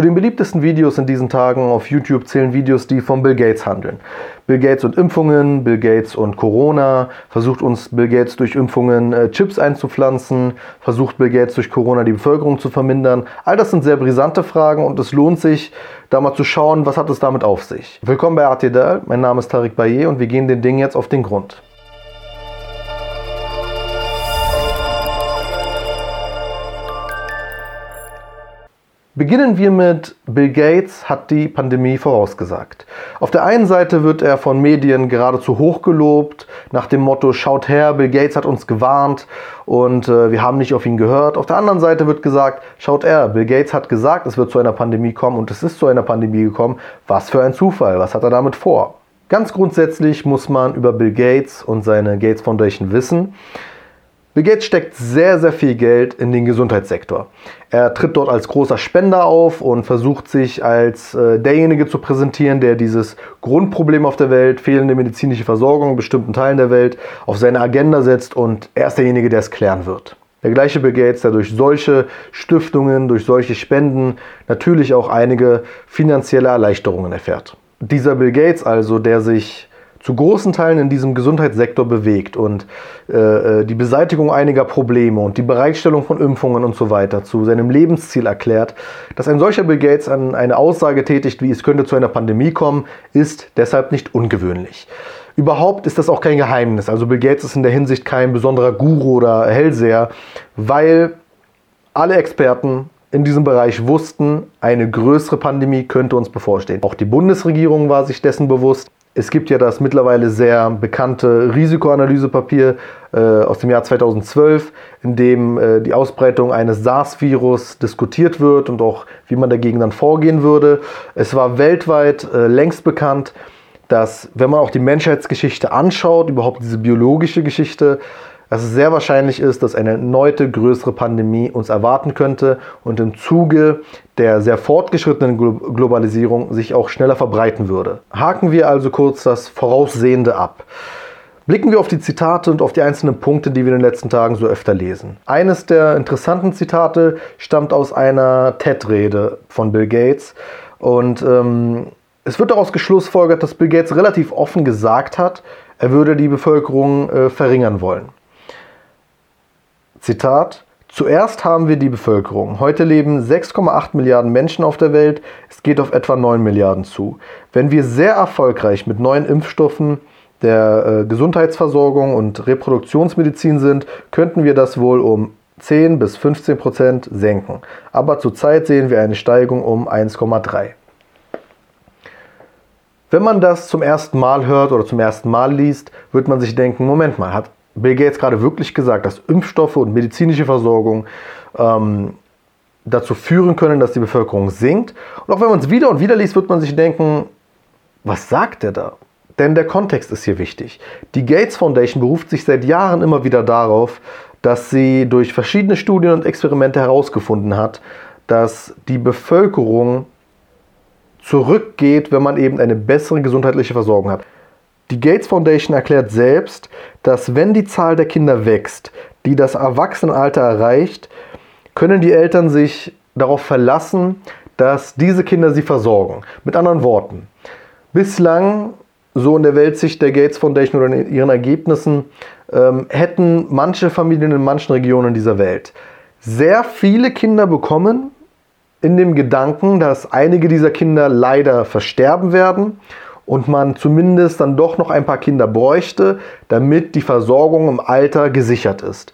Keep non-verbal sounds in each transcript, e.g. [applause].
Zu den beliebtesten Videos in diesen Tagen auf YouTube zählen Videos, die von Bill Gates handeln. Bill Gates und Impfungen, Bill Gates und Corona, versucht uns Bill Gates durch Impfungen äh, Chips einzupflanzen, versucht Bill Gates durch Corona die Bevölkerung zu vermindern. All das sind sehr brisante Fragen und es lohnt sich, da mal zu schauen, was hat es damit auf sich. Willkommen bei ATDL, mein Name ist Tariq Baye und wir gehen den Dingen jetzt auf den Grund. Beginnen wir mit Bill Gates hat die Pandemie vorausgesagt. Auf der einen Seite wird er von Medien geradezu hochgelobt, nach dem Motto, schaut her, Bill Gates hat uns gewarnt und äh, wir haben nicht auf ihn gehört. Auf der anderen Seite wird gesagt, schaut her, Bill Gates hat gesagt, es wird zu einer Pandemie kommen und es ist zu einer Pandemie gekommen. Was für ein Zufall, was hat er damit vor? Ganz grundsätzlich muss man über Bill Gates und seine Gates Foundation wissen. Bill Gates steckt sehr, sehr viel Geld in den Gesundheitssektor. Er tritt dort als großer Spender auf und versucht sich als äh, derjenige zu präsentieren, der dieses Grundproblem auf der Welt, fehlende medizinische Versorgung in bestimmten Teilen der Welt, auf seine Agenda setzt und er ist derjenige, der es klären wird. Der gleiche Bill Gates, der durch solche Stiftungen, durch solche Spenden natürlich auch einige finanzielle Erleichterungen erfährt. Dieser Bill Gates also, der sich zu großen Teilen in diesem Gesundheitssektor bewegt und äh, äh, die Beseitigung einiger Probleme und die Bereitstellung von Impfungen und so weiter zu seinem Lebensziel erklärt, dass ein solcher Bill Gates an eine Aussage tätigt, wie es könnte zu einer Pandemie kommen, ist deshalb nicht ungewöhnlich. Überhaupt ist das auch kein Geheimnis. Also Bill Gates ist in der Hinsicht kein besonderer Guru oder Hellseher, weil alle Experten in diesem Bereich wussten, eine größere Pandemie könnte uns bevorstehen. Auch die Bundesregierung war sich dessen bewusst. Es gibt ja das mittlerweile sehr bekannte Risikoanalysepapier äh, aus dem Jahr 2012, in dem äh, die Ausbreitung eines SARS-Virus diskutiert wird und auch wie man dagegen dann vorgehen würde. Es war weltweit äh, längst bekannt, dass wenn man auch die Menschheitsgeschichte anschaut, überhaupt diese biologische Geschichte, dass es sehr wahrscheinlich ist, dass eine erneute größere Pandemie uns erwarten könnte und im Zuge der sehr fortgeschrittenen Globalisierung sich auch schneller verbreiten würde. Haken wir also kurz das Voraussehende ab. Blicken wir auf die Zitate und auf die einzelnen Punkte, die wir in den letzten Tagen so öfter lesen. Eines der interessanten Zitate stammt aus einer TED-Rede von Bill Gates und ähm, es wird daraus geschlussfolgert, dass Bill Gates relativ offen gesagt hat, er würde die Bevölkerung äh, verringern wollen. Zitat Zuerst haben wir die Bevölkerung. Heute leben 6,8 Milliarden Menschen auf der Welt. Es geht auf etwa 9 Milliarden zu. Wenn wir sehr erfolgreich mit neuen Impfstoffen der äh, Gesundheitsversorgung und Reproduktionsmedizin sind, könnten wir das wohl um 10 bis 15 Prozent senken. Aber zurzeit sehen wir eine Steigung um 1,3. Wenn man das zum ersten Mal hört oder zum ersten Mal liest, wird man sich denken, Moment mal, hat Bill Gates gerade wirklich gesagt, dass Impfstoffe und medizinische Versorgung ähm, dazu führen können, dass die Bevölkerung sinkt. Und auch wenn man es wieder und wieder liest, wird man sich denken, was sagt er da? Denn der Kontext ist hier wichtig. Die Gates Foundation beruft sich seit Jahren immer wieder darauf, dass sie durch verschiedene Studien und Experimente herausgefunden hat, dass die Bevölkerung zurückgeht, wenn man eben eine bessere gesundheitliche Versorgung hat. Die Gates Foundation erklärt selbst, dass wenn die Zahl der Kinder wächst, die das Erwachsenenalter erreicht, können die Eltern sich darauf verlassen, dass diese Kinder sie versorgen. Mit anderen Worten, bislang, so in der Weltsicht der Gates Foundation oder in ihren Ergebnissen, ähm, hätten manche Familien in manchen Regionen dieser Welt sehr viele Kinder bekommen, in dem Gedanken, dass einige dieser Kinder leider versterben werden und man zumindest dann doch noch ein paar Kinder bräuchte, damit die Versorgung im Alter gesichert ist.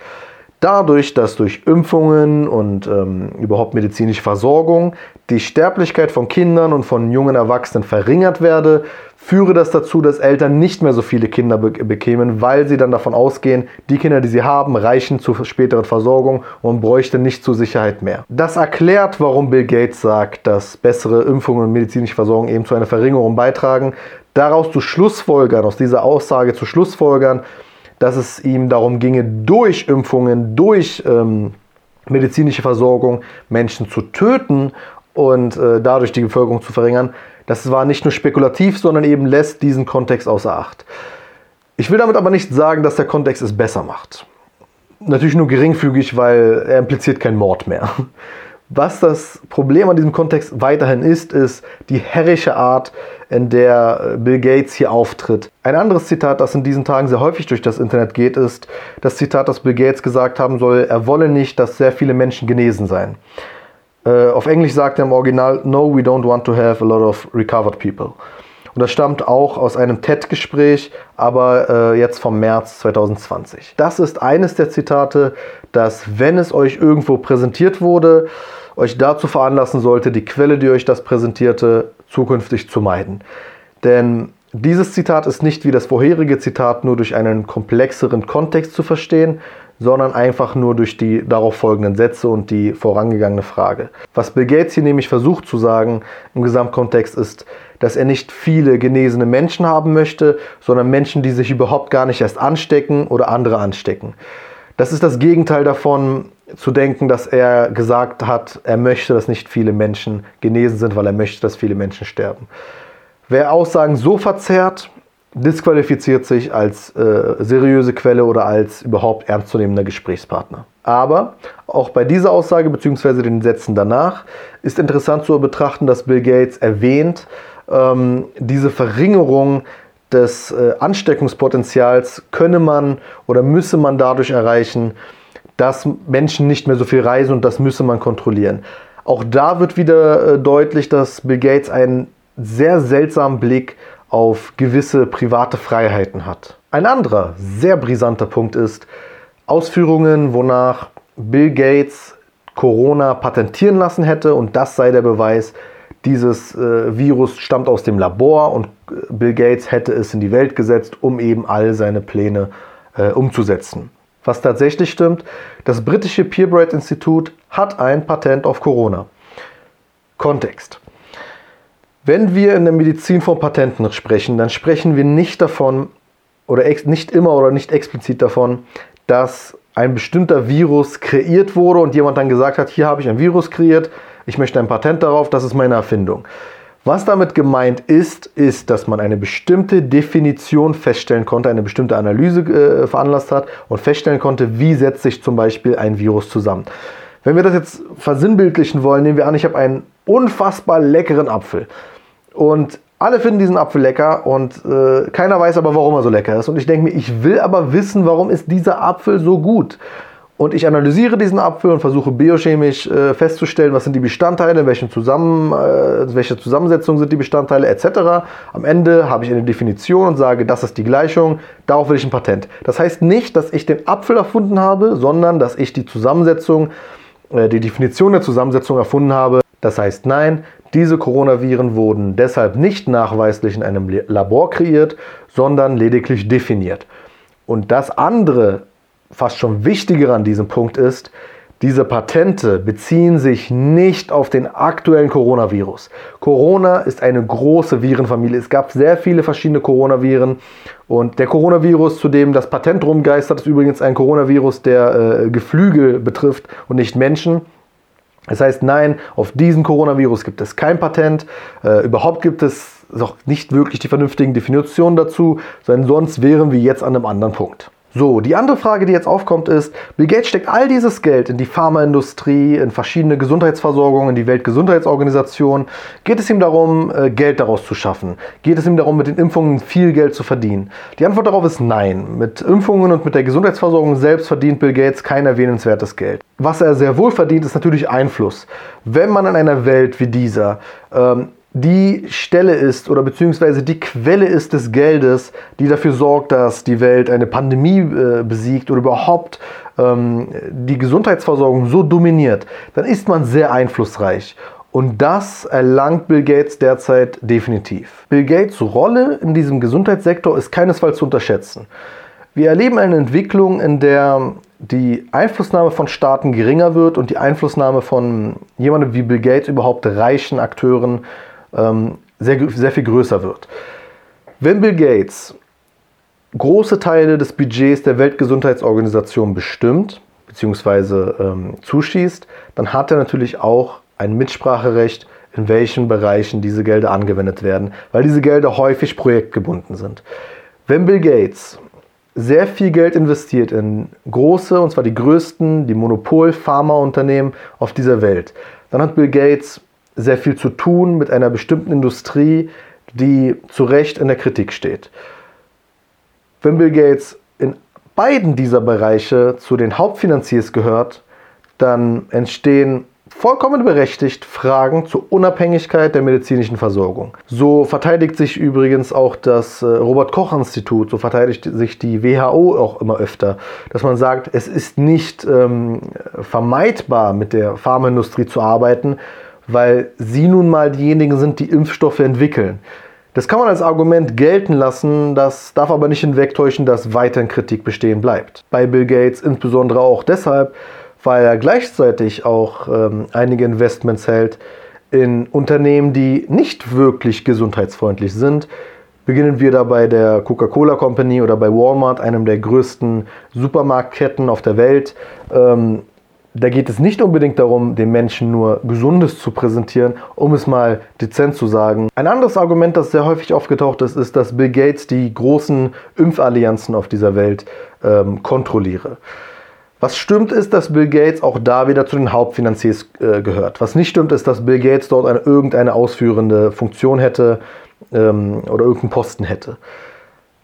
Dadurch, dass durch Impfungen und ähm, überhaupt medizinische Versorgung die Sterblichkeit von Kindern und von jungen Erwachsenen verringert werde, führe das dazu, dass Eltern nicht mehr so viele Kinder be bekämen, weil sie dann davon ausgehen, die Kinder, die sie haben, reichen zur späteren Versorgung und bräuchte nicht zur Sicherheit mehr. Das erklärt, warum Bill Gates sagt, dass bessere Impfungen und medizinische Versorgung eben zu einer Verringerung beitragen. Daraus zu Schlussfolgern, aus dieser Aussage zu Schlussfolgern, dass es ihm darum ginge, durch Impfungen, durch ähm, medizinische Versorgung Menschen zu töten und äh, dadurch die Bevölkerung zu verringern, das war nicht nur spekulativ, sondern eben lässt diesen Kontext außer Acht. Ich will damit aber nicht sagen, dass der Kontext es besser macht. Natürlich nur geringfügig, weil er impliziert keinen Mord mehr. Was das Problem an diesem Kontext weiterhin ist, ist die herrische Art, in der äh, Bill Gates hier auftritt. Ein anderes Zitat, das in diesen Tagen sehr häufig durch das Internet geht, ist das Zitat, das Bill Gates gesagt haben soll, er wolle nicht, dass sehr viele Menschen genesen seien. Äh, auf Englisch sagt er im Original, No, we don't want to have a lot of recovered people. Und das stammt auch aus einem TED-Gespräch, aber äh, jetzt vom März 2020. Das ist eines der Zitate, das, wenn es euch irgendwo präsentiert wurde, euch dazu veranlassen sollte, die Quelle, die euch das präsentierte, zukünftig zu meiden. Denn dieses Zitat ist nicht wie das vorherige Zitat nur durch einen komplexeren Kontext zu verstehen, sondern einfach nur durch die darauf folgenden Sätze und die vorangegangene Frage. Was Bill Gates hier nämlich versucht zu sagen im Gesamtkontext ist, dass er nicht viele genesene Menschen haben möchte, sondern Menschen, die sich überhaupt gar nicht erst anstecken oder andere anstecken. Das ist das Gegenteil davon, zu denken, dass er gesagt hat, er möchte, dass nicht viele Menschen genesen sind, weil er möchte, dass viele Menschen sterben. Wer Aussagen so verzerrt, disqualifiziert sich als äh, seriöse Quelle oder als überhaupt ernstzunehmender Gesprächspartner. Aber auch bei dieser Aussage bzw. den Sätzen danach ist interessant zu betrachten, dass Bill Gates erwähnt, ähm, diese Verringerung des äh, Ansteckungspotenzials könne man oder müsse man dadurch erreichen, dass Menschen nicht mehr so viel reisen und das müsse man kontrollieren. Auch da wird wieder äh, deutlich, dass Bill Gates einen sehr seltsamen Blick auf gewisse private Freiheiten hat. Ein anderer sehr brisanter Punkt ist Ausführungen, wonach Bill Gates Corona patentieren lassen hätte und das sei der Beweis, dieses äh, Virus stammt aus dem Labor und äh, Bill Gates hätte es in die Welt gesetzt, um eben all seine Pläne äh, umzusetzen. Was tatsächlich stimmt, das britische Purebred Institut hat ein Patent auf Corona. Kontext. Wenn wir in der Medizin von Patenten sprechen, dann sprechen wir nicht davon oder nicht immer oder nicht explizit davon, dass ein bestimmter Virus kreiert wurde und jemand dann gesagt hat, hier habe ich ein Virus kreiert, ich möchte ein Patent darauf, das ist meine Erfindung. Was damit gemeint ist, ist, dass man eine bestimmte Definition feststellen konnte, eine bestimmte Analyse äh, veranlasst hat und feststellen konnte, wie setzt sich zum Beispiel ein Virus zusammen. Wenn wir das jetzt versinnbildlichen wollen, nehmen wir an, ich habe einen unfassbar leckeren Apfel. Und alle finden diesen Apfel lecker und äh, keiner weiß aber, warum er so lecker ist. Und ich denke mir, ich will aber wissen, warum ist dieser Apfel so gut. Und ich analysiere diesen Apfel und versuche biochemisch äh, festzustellen, was sind die Bestandteile, welche, Zusammen, äh, welche Zusammensetzung sind die Bestandteile etc. Am Ende habe ich eine Definition und sage, das ist die Gleichung, darauf will ich ein Patent. Das heißt nicht, dass ich den Apfel erfunden habe, sondern dass ich die Zusammensetzung, äh, die Definition der Zusammensetzung erfunden habe. Das heißt, nein, diese Coronaviren wurden deshalb nicht nachweislich in einem Labor kreiert, sondern lediglich definiert. Und das andere, fast schon wichtigere an diesem Punkt ist, diese Patente beziehen sich nicht auf den aktuellen Coronavirus. Corona ist eine große Virenfamilie. Es gab sehr viele verschiedene Coronaviren. Und der Coronavirus, zu dem das Patent rumgeistert, ist übrigens ein Coronavirus, der äh, Geflügel betrifft und nicht Menschen. Das heißt, nein, auf diesen Coronavirus gibt es kein Patent. Äh, überhaupt gibt es auch nicht wirklich die vernünftigen Definitionen dazu, sondern sonst wären wir jetzt an einem anderen Punkt. So, die andere Frage, die jetzt aufkommt, ist, Bill Gates steckt all dieses Geld in die Pharmaindustrie, in verschiedene Gesundheitsversorgungen, in die Weltgesundheitsorganisation. Geht es ihm darum, äh, Geld daraus zu schaffen? Geht es ihm darum, mit den Impfungen viel Geld zu verdienen? Die Antwort darauf ist nein. Mit Impfungen und mit der Gesundheitsversorgung selbst verdient Bill Gates kein erwähnenswertes Geld. Was er sehr wohl verdient, ist natürlich Einfluss. Wenn man in einer Welt wie dieser ähm, die Stelle ist oder beziehungsweise die Quelle ist des Geldes, die dafür sorgt, dass die Welt eine Pandemie äh, besiegt oder überhaupt ähm, die Gesundheitsversorgung so dominiert, dann ist man sehr einflussreich. Und das erlangt Bill Gates derzeit definitiv. Bill Gates Rolle in diesem Gesundheitssektor ist keinesfalls zu unterschätzen. Wir erleben eine Entwicklung, in der die Einflussnahme von Staaten geringer wird und die Einflussnahme von jemandem wie Bill Gates, überhaupt reichen Akteuren, ähm, sehr, sehr viel größer wird. Wenn Bill Gates große Teile des Budgets der Weltgesundheitsorganisation bestimmt bzw. Ähm, zuschießt, dann hat er natürlich auch ein Mitspracherecht, in welchen Bereichen diese Gelder angewendet werden, weil diese Gelder häufig projektgebunden sind. Wenn Bill Gates sehr viel Geld investiert in große, und zwar die größten, die Monopol-Pharmaunternehmen auf dieser Welt, dann hat Bill Gates sehr viel zu tun mit einer bestimmten Industrie, die zu Recht in der Kritik steht. Wenn Bill Gates in beiden dieser Bereiche zu den Hauptfinanziers gehört, dann entstehen vollkommen berechtigt Fragen zur Unabhängigkeit der medizinischen Versorgung. So verteidigt sich übrigens auch das äh, Robert Koch Institut, so verteidigt sich die WHO auch immer öfter, dass man sagt, es ist nicht ähm, vermeidbar, mit der Pharmaindustrie zu arbeiten, weil sie nun mal diejenigen sind, die Impfstoffe entwickeln. Das kann man als Argument gelten lassen, das darf aber nicht hinwegtäuschen, dass weiterhin Kritik bestehen bleibt. Bei Bill Gates insbesondere auch deshalb, weil er gleichzeitig auch ähm, einige Investments hält in Unternehmen, die nicht wirklich gesundheitsfreundlich sind. Beginnen wir da bei der Coca-Cola Company oder bei Walmart, einem der größten Supermarktketten auf der Welt. Ähm, da geht es nicht unbedingt darum, den Menschen nur Gesundes zu präsentieren, um es mal dezent zu sagen. Ein anderes Argument, das sehr häufig aufgetaucht ist, ist, dass Bill Gates die großen Impfallianzen auf dieser Welt ähm, kontrolliere. Was stimmt ist, dass Bill Gates auch da wieder zu den Hauptfinanziers äh, gehört. Was nicht stimmt, ist, dass Bill Gates dort eine, irgendeine ausführende Funktion hätte ähm, oder irgendeinen Posten hätte.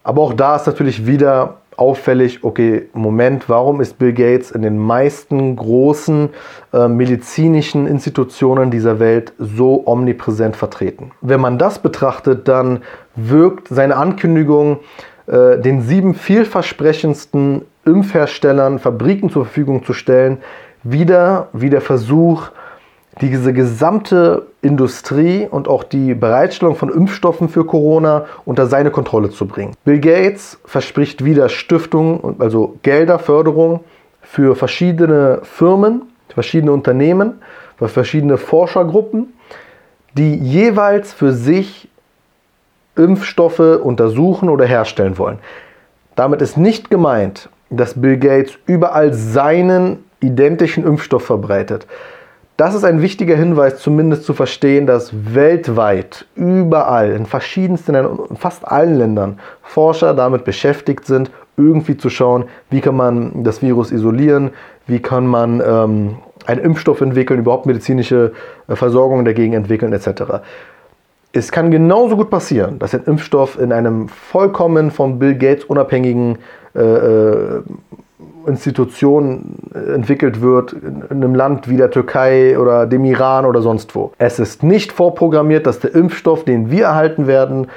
Aber auch da ist natürlich wieder auffällig, okay, Moment, warum ist Bill Gates in den meisten großen äh, medizinischen Institutionen dieser Welt so omnipräsent vertreten? Wenn man das betrachtet, dann wirkt seine Ankündigung, äh, den sieben vielversprechendsten Impfherstellern Fabriken zur Verfügung zu stellen, wieder wie der Versuch, diese gesamte Industrie und auch die Bereitstellung von Impfstoffen für Corona unter seine Kontrolle zu bringen. Bill Gates verspricht wieder Stiftungen, also Gelder, Förderung für verschiedene Firmen, verschiedene Unternehmen, für verschiedene Forschergruppen, die jeweils für sich Impfstoffe untersuchen oder herstellen wollen. Damit ist nicht gemeint, dass Bill Gates überall seinen identischen Impfstoff verbreitet. Das ist ein wichtiger Hinweis, zumindest zu verstehen, dass weltweit, überall, in verschiedensten, in fast allen Ländern, Forscher damit beschäftigt sind, irgendwie zu schauen, wie kann man das Virus isolieren, wie kann man ähm, einen Impfstoff entwickeln, überhaupt medizinische äh, Versorgung dagegen entwickeln, etc. Es kann genauso gut passieren, dass ein Impfstoff in einem vollkommen von Bill Gates unabhängigen äh, äh Institution entwickelt wird, in einem Land wie der Türkei oder dem Iran oder sonst wo. Es ist nicht vorprogrammiert, dass der Impfstoff, den wir erhalten werden,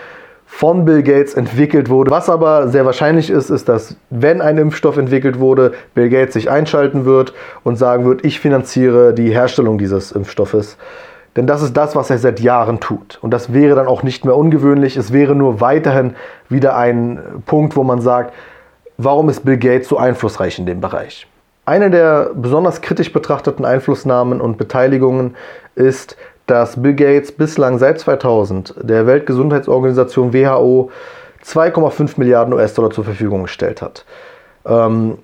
von Bill Gates entwickelt wurde. Was aber sehr wahrscheinlich ist, ist, dass wenn ein Impfstoff entwickelt wurde, Bill Gates sich einschalten wird und sagen wird, ich finanziere die Herstellung dieses Impfstoffes. Denn das ist das, was er seit Jahren tut. Und das wäre dann auch nicht mehr ungewöhnlich. Es wäre nur weiterhin wieder ein Punkt, wo man sagt, warum ist Bill Gates so einflussreich in dem Bereich? Eine der besonders kritisch betrachteten Einflussnahmen und Beteiligungen ist, dass Bill Gates bislang seit 2000 der Weltgesundheitsorganisation WHO 2,5 Milliarden US-Dollar zur Verfügung gestellt hat. Ähm,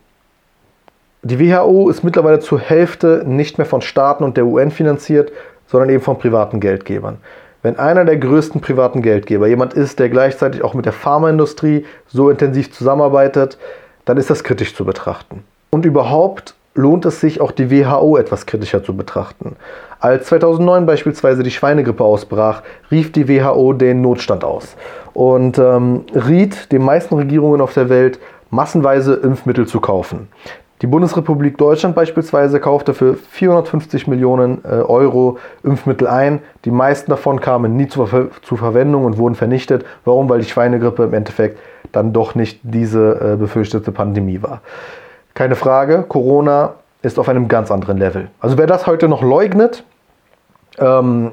die WHO ist mittlerweile zur Hälfte nicht mehr von Staaten und der UN finanziert, sondern eben von privaten Geldgebern. Wenn einer der größten privaten Geldgeber jemand ist, der gleichzeitig auch mit der Pharmaindustrie so intensiv zusammenarbeitet, dann ist das kritisch zu betrachten. Und überhaupt lohnt es sich auch die WHO etwas kritischer zu betrachten. Als 2009 beispielsweise die Schweinegrippe ausbrach, rief die WHO den Notstand aus und ähm, riet den meisten Regierungen auf der Welt, massenweise Impfmittel zu kaufen. Die Bundesrepublik Deutschland beispielsweise kaufte für 450 Millionen äh, Euro Impfmittel ein. Die meisten davon kamen nie zur, Ver zur, Verwendung und wurden vernichtet. Warum? Weil die Schweinegrippe im Endeffekt dann doch nicht diese äh, befürchtete Pandemie war. Keine Frage, Corona ist auf einem ganz anderen Level. Also wer das heute noch leugnet, ähm,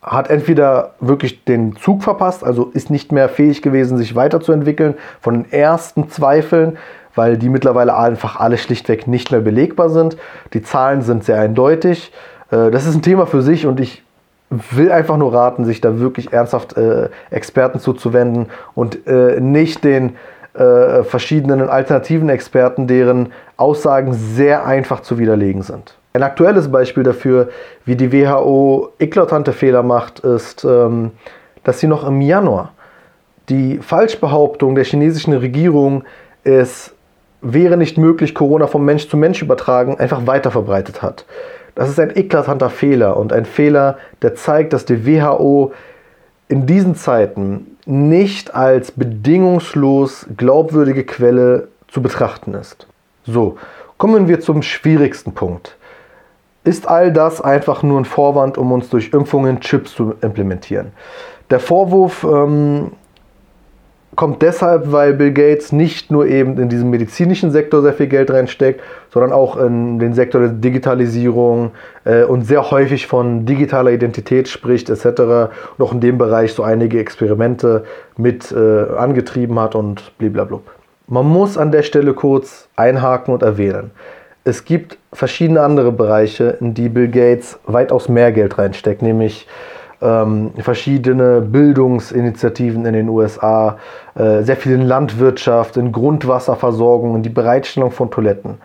hat entweder wirklich den Zug verpasst, also ist nicht mehr fähig gewesen, sich weiterzuentwickeln, von den ersten Zweifeln weil die mittlerweile einfach alle schlichtweg nicht mehr belegbar sind. Die Zahlen sind sehr eindeutig. Äh, das ist ein Thema für sich und ich will einfach nur raten, sich da wirklich ernsthaft äh, Experten zuzuwenden und äh, nicht den verschiedenen alternativen Experten, deren Aussagen sehr einfach zu widerlegen sind. Ein aktuelles Beispiel dafür, wie die WHO eklatante Fehler macht, ist, ähm, dass sie noch im Januar die Falschbehauptung der chinesischen Regierung, es wäre nicht möglich, Corona vom Mensch zu Mensch übertragen, einfach weiter verbreitet hat. Das ist ein eklatanter Fehler und ein Fehler, der zeigt, dass die WHO in diesen Zeiten nicht als bedingungslos glaubwürdige Quelle zu betrachten ist. So, kommen wir zum schwierigsten Punkt. Ist all das einfach nur ein Vorwand, um uns durch Impfungen Chips zu implementieren? Der Vorwurf ähm, kommt deshalb, weil Bill Gates nicht nur eben in diesen medizinischen Sektor sehr viel Geld reinsteckt, sondern auch in den Sektor der Digitalisierung äh, und sehr häufig von digitaler Identität spricht etc. und auch in dem Bereich so einige Experimente mit äh, angetrieben hat und blablabla. Man muss an der Stelle kurz einhaken und erwähnen. Es gibt verschiedene andere Bereiche, in die Bill Gates weitaus mehr Geld reinsteckt, nämlich ähm, verschiedene Bildungsinitiativen in den USA, äh, sehr viel in Landwirtschaft, in Grundwasserversorgung, in die Bereitstellung von Toiletten.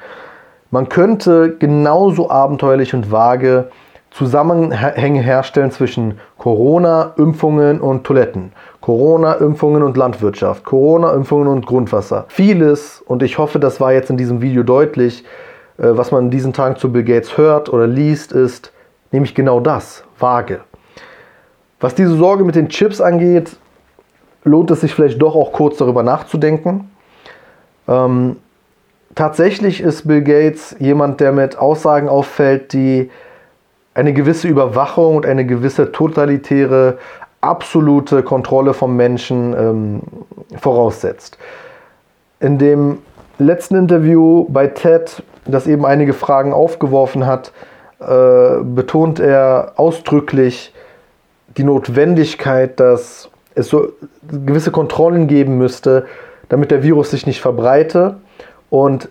Man könnte genauso abenteuerlich und vage Zusammenhänge herstellen zwischen Corona, Impfungen und Toiletten, Corona, Impfungen und Landwirtschaft, Corona, Impfungen und Grundwasser. Vieles, und ich hoffe, das war jetzt in diesem Video deutlich, äh, was man in diesen Tagen zu Bill Gates hört oder liest, ist nämlich genau das, vage. Was diese Sorge mit den Chips angeht, lohnt es sich vielleicht doch auch kurz darüber nachzudenken. Ähm, tatsächlich ist Bill Gates jemand, der mit Aussagen auffällt, die eine gewisse Überwachung und eine gewisse totalitäre, absolute Kontrolle vom Menschen ähm, voraussetzt. In dem letzten Interview bei TED, das eben einige Fragen aufgeworfen hat, äh, betont er ausdrücklich, die Notwendigkeit, dass es so gewisse Kontrollen geben müsste, damit der Virus sich nicht verbreite. Und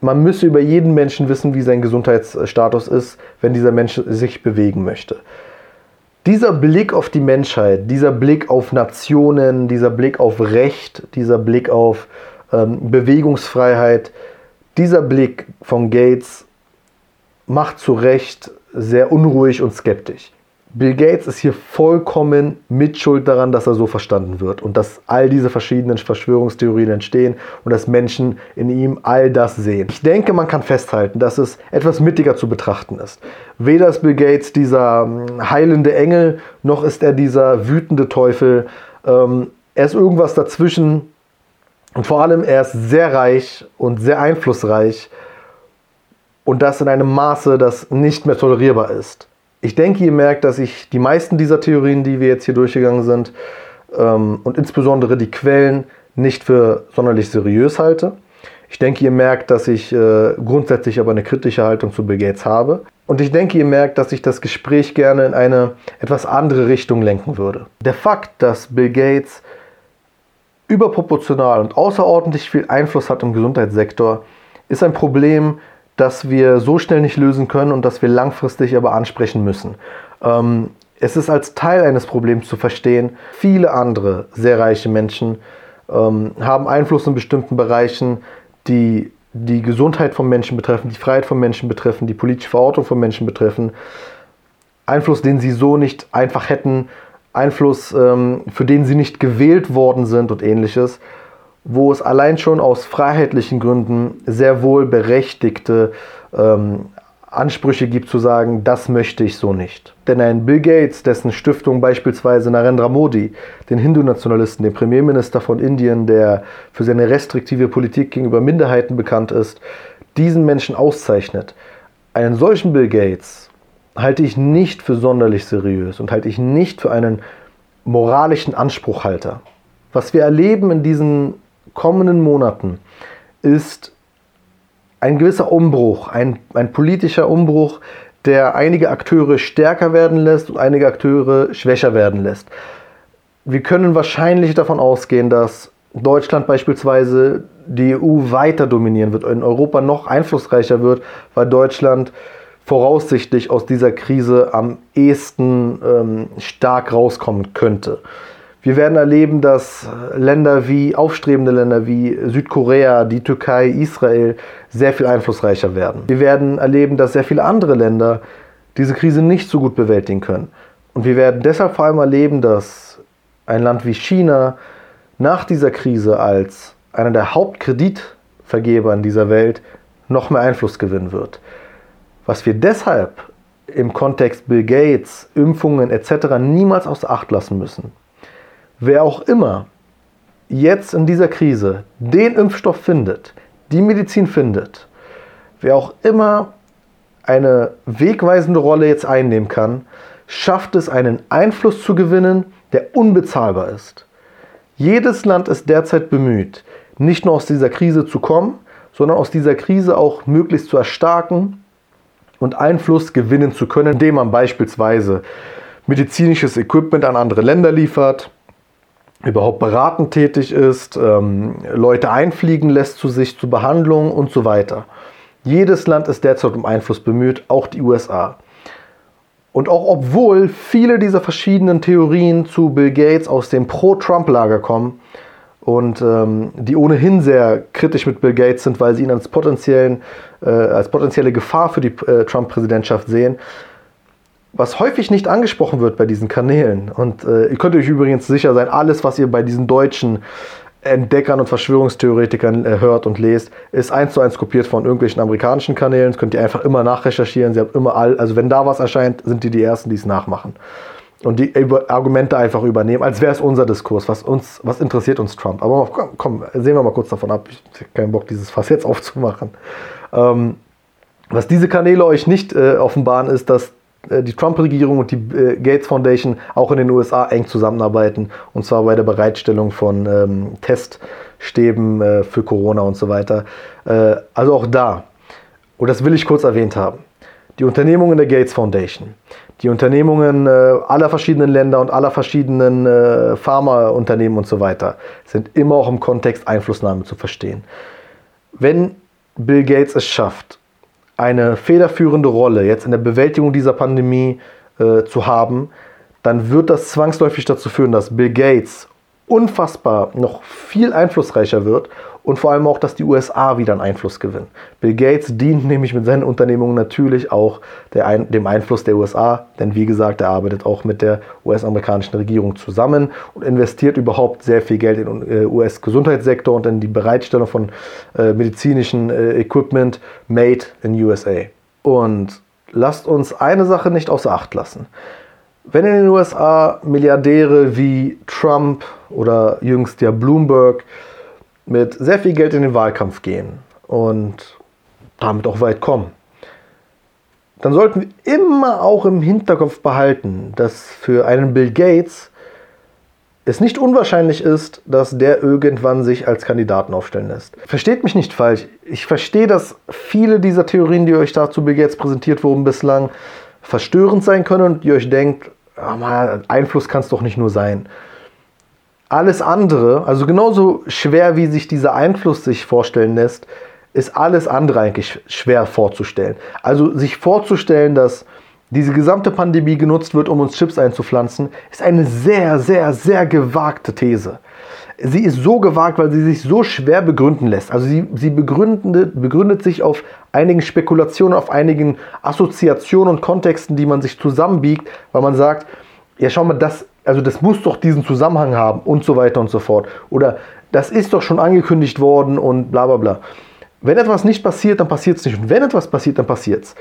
man müsse über jeden Menschen wissen, wie sein Gesundheitsstatus ist, wenn dieser Mensch sich bewegen möchte. Dieser Blick auf die Menschheit, dieser Blick auf Nationen, dieser Blick auf Recht, dieser Blick auf ähm, Bewegungsfreiheit, dieser Blick von Gates macht zu Recht sehr unruhig und skeptisch. Bill Gates ist hier vollkommen mitschuld daran, dass er so verstanden wird und dass all diese verschiedenen Verschwörungstheorien entstehen und dass Menschen in ihm all das sehen. Ich denke, man kann festhalten, dass es etwas mittiger zu betrachten ist. Weder ist Bill Gates dieser hm, heilende Engel, noch ist er dieser wütende Teufel. Ähm, er ist irgendwas dazwischen und vor allem er ist sehr reich und sehr einflussreich und das in einem Maße, das nicht mehr tolerierbar ist. Ich denke, ihr merkt, dass ich die meisten dieser Theorien, die wir jetzt hier durchgegangen sind, ähm, und insbesondere die Quellen nicht für sonderlich seriös halte. Ich denke, ihr merkt, dass ich äh, grundsätzlich aber eine kritische Haltung zu Bill Gates habe. Und ich denke, ihr merkt, dass ich das Gespräch gerne in eine etwas andere Richtung lenken würde. Der Fakt, dass Bill Gates überproportional und außerordentlich viel Einfluss hat im Gesundheitssektor, ist ein Problem, das wir so schnell nicht lösen können und das wir langfristig aber ansprechen müssen. Ähm, es ist als Teil eines Problems zu verstehen, viele andere sehr reiche Menschen ähm, haben Einfluss in bestimmten Bereichen, die die Gesundheit von Menschen betreffen, die Freiheit von Menschen betreffen, die politische Verortung von Menschen betreffen. Einfluss, den sie so nicht einfach hätten, Einfluss, ähm, für den sie nicht gewählt worden sind und ähnliches wo es allein schon aus freiheitlichen Gründen sehr wohl berechtigte ähm, Ansprüche gibt zu sagen, das möchte ich so nicht. Denn ein Bill Gates, dessen Stiftung beispielsweise Narendra Modi, den Hindu-Nationalisten, den Premierminister von Indien, der für seine restriktive Politik gegenüber Minderheiten bekannt ist, diesen Menschen auszeichnet, einen solchen Bill Gates halte ich nicht für sonderlich seriös und halte ich nicht für einen moralischen Anspruchhalter. Was wir erleben in diesen kommenden Monaten ist ein gewisser Umbruch, ein, ein politischer Umbruch, der einige Akteure stärker werden lässt und einige Akteure schwächer werden lässt. Wir können wahrscheinlich davon ausgehen, dass Deutschland beispielsweise die EU weiter dominieren wird, in Europa noch einflussreicher wird, weil Deutschland voraussichtlich aus dieser Krise am ehesten ähm, stark rauskommen könnte. Wir werden erleben, dass Länder wie aufstrebende Länder wie Südkorea, die Türkei, Israel sehr viel einflussreicher werden. Wir werden erleben, dass sehr viele andere Länder diese Krise nicht so gut bewältigen können. Und wir werden deshalb vor allem erleben, dass ein Land wie China nach dieser Krise als einer der Hauptkreditvergeber in dieser Welt noch mehr Einfluss gewinnen wird. Was wir deshalb im Kontext Bill Gates, Impfungen etc. niemals außer Acht lassen müssen. Wer auch immer jetzt in dieser Krise den Impfstoff findet, die Medizin findet, wer auch immer eine wegweisende Rolle jetzt einnehmen kann, schafft es, einen Einfluss zu gewinnen, der unbezahlbar ist. Jedes Land ist derzeit bemüht, nicht nur aus dieser Krise zu kommen, sondern aus dieser Krise auch möglichst zu erstarken und Einfluss gewinnen zu können, indem man beispielsweise medizinisches Equipment an andere Länder liefert, überhaupt beratend tätig ist, ähm, Leute einfliegen lässt zu sich zur Behandlung und so weiter. Jedes Land ist derzeit um Einfluss bemüht, auch die USA. Und auch obwohl viele dieser verschiedenen Theorien zu Bill Gates aus dem Pro-Trump-Lager kommen und ähm, die ohnehin sehr kritisch mit Bill Gates sind, weil sie ihn als, potenziellen, äh, als potenzielle Gefahr für die äh, Trump-Präsidentschaft sehen, was häufig nicht angesprochen wird bei diesen Kanälen. Und äh, ihr könnt euch übrigens sicher sein, alles, was ihr bei diesen deutschen Entdeckern und Verschwörungstheoretikern äh, hört und lest, ist eins zu eins kopiert von irgendwelchen amerikanischen Kanälen. Das könnt ihr einfach immer nachrecherchieren. Sie haben immer all, also wenn da was erscheint, sind die die Ersten, die es nachmachen. Und die Argumente einfach übernehmen, als wäre es unser Diskurs. Was, uns, was interessiert uns Trump? Aber komm, komm, sehen wir mal kurz davon ab. Ich habe keinen Bock, dieses Fass jetzt aufzumachen. Ähm, was diese Kanäle euch nicht äh, offenbaren, ist, dass die Trump-Regierung und die äh, Gates Foundation auch in den USA eng zusammenarbeiten. Und zwar bei der Bereitstellung von ähm, Teststäben äh, für Corona und so weiter. Äh, also auch da. Und das will ich kurz erwähnt haben. Die Unternehmungen der Gates Foundation, die Unternehmungen äh, aller verschiedenen Länder und aller verschiedenen äh, Pharmaunternehmen und so weiter sind immer auch im Kontext Einflussnahme zu verstehen. Wenn Bill Gates es schafft, eine federführende Rolle jetzt in der Bewältigung dieser Pandemie äh, zu haben, dann wird das zwangsläufig dazu führen, dass Bill Gates unfassbar noch viel einflussreicher wird und vor allem auch, dass die USA wieder einen Einfluss gewinnen. Bill Gates dient nämlich mit seinen Unternehmungen natürlich auch Ein dem Einfluss der USA, denn wie gesagt, er arbeitet auch mit der US-amerikanischen Regierung zusammen und investiert überhaupt sehr viel Geld in den äh, US-Gesundheitssektor und in die Bereitstellung von äh, medizinischem äh, Equipment made in USA. Und lasst uns eine Sache nicht außer Acht lassen. Wenn in den USA Milliardäre wie Trump oder jüngst ja Bloomberg mit sehr viel Geld in den Wahlkampf gehen und damit auch weit kommen, dann sollten wir immer auch im Hinterkopf behalten, dass für einen Bill Gates es nicht unwahrscheinlich ist, dass der irgendwann sich als Kandidaten aufstellen lässt. Versteht mich nicht falsch. Ich verstehe, dass viele dieser Theorien, die euch dazu Bill Gates präsentiert wurden, bislang verstörend sein können und ihr euch denkt, oh Einfluss kann es doch nicht nur sein. Alles andere, also genauso schwer wie sich dieser Einfluss sich vorstellen lässt, ist alles andere eigentlich schwer vorzustellen. Also sich vorzustellen, dass diese gesamte Pandemie genutzt wird, um uns Chips einzupflanzen, ist eine sehr, sehr, sehr gewagte These. Sie ist so gewagt, weil sie sich so schwer begründen lässt. Also sie, sie begründet, begründet sich auf einigen Spekulationen, auf einigen Assoziationen und Kontexten, die man sich zusammenbiegt, weil man sagt, ja schau mal, das also das muss doch diesen Zusammenhang haben und so weiter und so fort. Oder das ist doch schon angekündigt worden und bla bla bla. Wenn etwas nicht passiert, dann passiert es nicht. Und wenn etwas passiert, dann passiert es.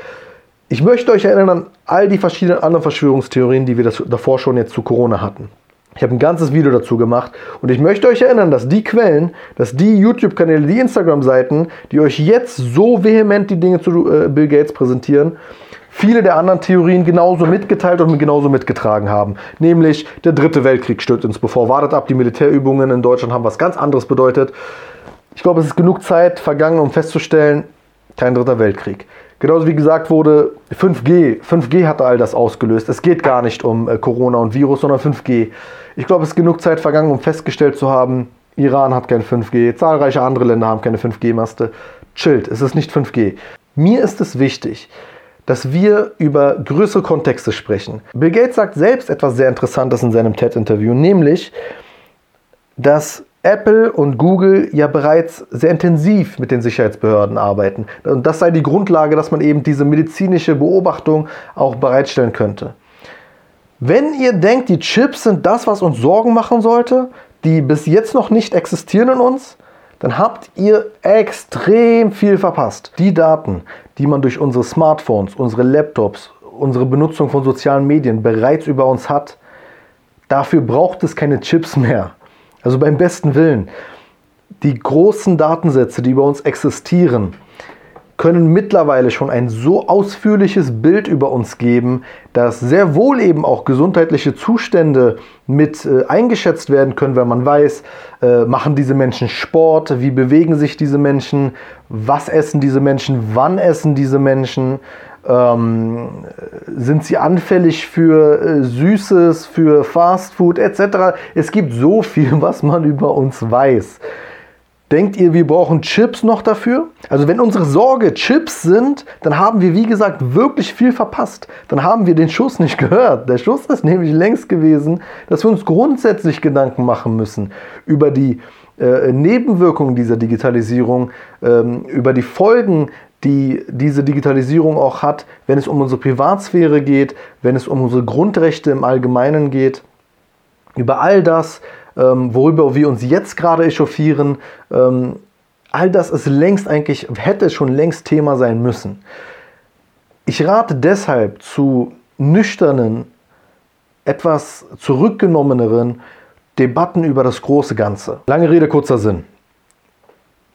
Ich möchte euch erinnern an all die verschiedenen anderen Verschwörungstheorien, die wir das, davor schon jetzt zu Corona hatten. Ich habe ein ganzes Video dazu gemacht und ich möchte euch erinnern, dass die Quellen, dass die YouTube-Kanäle, die Instagram-Seiten, die euch jetzt so vehement die Dinge zu äh, Bill Gates präsentieren, viele der anderen Theorien genauso mitgeteilt und genauso mitgetragen haben. Nämlich der dritte Weltkrieg stürzt uns bevor. Wartet ab, die Militärübungen in Deutschland haben was ganz anderes bedeutet. Ich glaube, es ist genug Zeit vergangen, um festzustellen, kein dritter Weltkrieg. Genauso wie gesagt wurde, 5G, 5G hatte all das ausgelöst. Es geht gar nicht um äh, Corona und Virus, sondern 5G. Ich glaube, es ist genug Zeit vergangen, um festgestellt zu haben, Iran hat kein 5G, zahlreiche andere Länder haben keine 5G-Maste. Chillt, es ist nicht 5G. Mir ist es wichtig, dass wir über größere Kontexte sprechen. Bill Gates sagt selbst etwas sehr Interessantes in seinem TED-Interview, nämlich, dass Apple und Google ja bereits sehr intensiv mit den Sicherheitsbehörden arbeiten. Und das sei die Grundlage, dass man eben diese medizinische Beobachtung auch bereitstellen könnte. Wenn ihr denkt, die Chips sind das, was uns Sorgen machen sollte, die bis jetzt noch nicht existieren in uns, dann habt ihr extrem viel verpasst. Die Daten, die man durch unsere Smartphones, unsere Laptops unsere Benutzung von sozialen Medien bereits über uns hat, dafür braucht es keine Chips mehr. Also beim besten Willen. Die großen Datensätze, die bei uns existieren, können mittlerweile schon ein so ausführliches Bild über uns geben, dass sehr wohl eben auch gesundheitliche Zustände mit äh, eingeschätzt werden können, weil man weiß, äh, machen diese Menschen Sport, wie bewegen sich diese Menschen, was essen diese Menschen, wann essen diese Menschen, ähm, sind sie anfällig für äh, Süßes, für Fastfood etc. Es gibt so viel, was man über uns weiß. Denkt ihr, wir brauchen Chips noch dafür? Also wenn unsere Sorge Chips sind, dann haben wir, wie gesagt, wirklich viel verpasst. Dann haben wir den Schuss nicht [laughs] gehört. Der Schuss ist nämlich längst gewesen, dass wir uns grundsätzlich Gedanken machen müssen über die äh, Nebenwirkungen dieser Digitalisierung, ähm, über die Folgen, die diese Digitalisierung auch hat, wenn es um unsere Privatsphäre geht, wenn es um unsere Grundrechte im Allgemeinen geht. Über all das ähm, worüber wir uns jetzt gerade echauffieren, ähm, all das ist längst eigentlich, hätte schon längst Thema sein müssen. Ich rate deshalb zu nüchternen, etwas zurückgenommeneren Debatten über das große Ganze. Lange Rede, kurzer Sinn.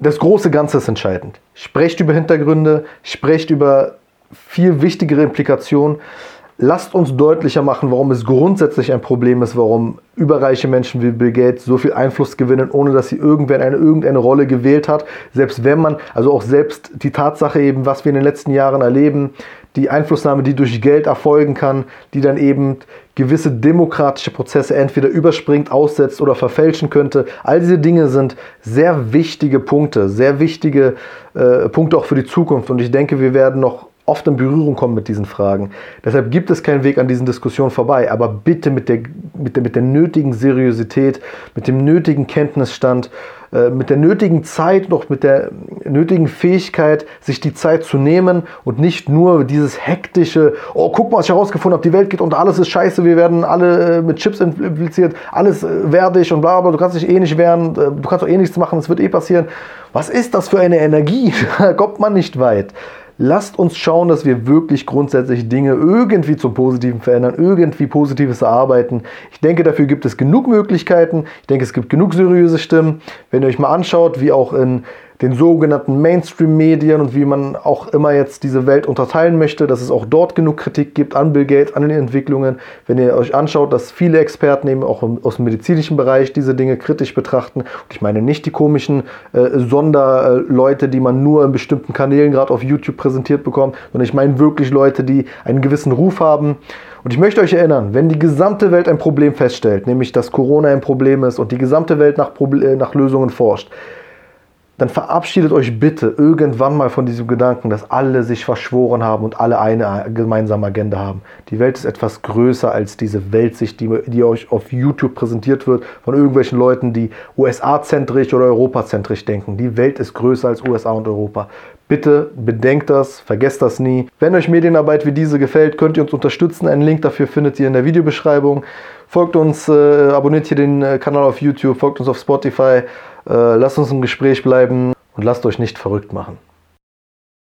Das große Ganze ist entscheidend. Sprecht über Hintergründe, sprecht über viel wichtigere Implikationen. Lasst uns deutlicher machen, warum es grundsätzlich ein Problem ist, warum überreiche Menschen wie Bill Gates so viel Einfluss gewinnen, ohne dass sie irgendwer eine, irgendeine Rolle gewählt hat. Selbst wenn man, also auch selbst die Tatsache eben, was wir in den letzten Jahren erleben, die Einflussnahme, die durch Geld erfolgen kann, die dann eben gewisse demokratische Prozesse entweder überspringt, aussetzt oder verfälschen könnte. All diese Dinge sind sehr wichtige Punkte, sehr wichtige äh, Punkte auch für die Zukunft. Und ich denke, wir werden noch oft in Berührung kommen mit diesen Fragen. Deshalb gibt es keinen Weg an diesen Diskussionen vorbei, aber bitte mit der, mit der, mit der nötigen Seriosität, mit dem nötigen Kenntnisstand, äh, mit der nötigen Zeit, noch mit der nötigen Fähigkeit, sich die Zeit zu nehmen und nicht nur dieses hektische, oh, guck mal, was ich herausgefunden habe, die Welt geht unter, alles ist scheiße, wir werden alle äh, mit Chips impliziert, alles äh, werde ich und bla, bla, du kannst dich eh nicht wehren, du kannst auch eh nichts machen, es wird eh passieren. Was ist das für eine Energie? [laughs] da kommt man nicht weit. Lasst uns schauen, dass wir wirklich grundsätzlich Dinge irgendwie zum Positiven verändern, irgendwie Positives erarbeiten. Ich denke, dafür gibt es genug Möglichkeiten. Ich denke, es gibt genug seriöse Stimmen. Wenn ihr euch mal anschaut, wie auch in den sogenannten Mainstream-Medien und wie man auch immer jetzt diese Welt unterteilen möchte, dass es auch dort genug Kritik gibt an Bill Gates, an den Entwicklungen. Wenn ihr euch anschaut, dass viele Experten eben auch aus dem medizinischen Bereich diese Dinge kritisch betrachten. Und ich meine nicht die komischen äh, Sonderleute, die man nur in bestimmten Kanälen gerade auf YouTube präsentiert bekommt, sondern ich meine wirklich Leute, die einen gewissen Ruf haben. Und ich möchte euch erinnern, wenn die gesamte Welt ein Problem feststellt, nämlich dass Corona ein Problem ist und die gesamte Welt nach, Proble äh, nach Lösungen forscht, dann verabschiedet euch bitte irgendwann mal von diesem Gedanken, dass alle sich verschworen haben und alle eine gemeinsame Agenda haben. Die Welt ist etwas größer als diese Weltsicht, die, die euch auf YouTube präsentiert wird von irgendwelchen Leuten, die USA-zentrisch oder Europazentrisch denken. Die Welt ist größer als USA und Europa. Bitte bedenkt das, vergesst das nie. Wenn euch Medienarbeit wie diese gefällt, könnt ihr uns unterstützen. Einen Link dafür findet ihr in der Videobeschreibung. Folgt uns, äh, abonniert hier den äh, Kanal auf YouTube, folgt uns auf Spotify. Äh, lasst uns im Gespräch bleiben und lasst euch nicht verrückt machen.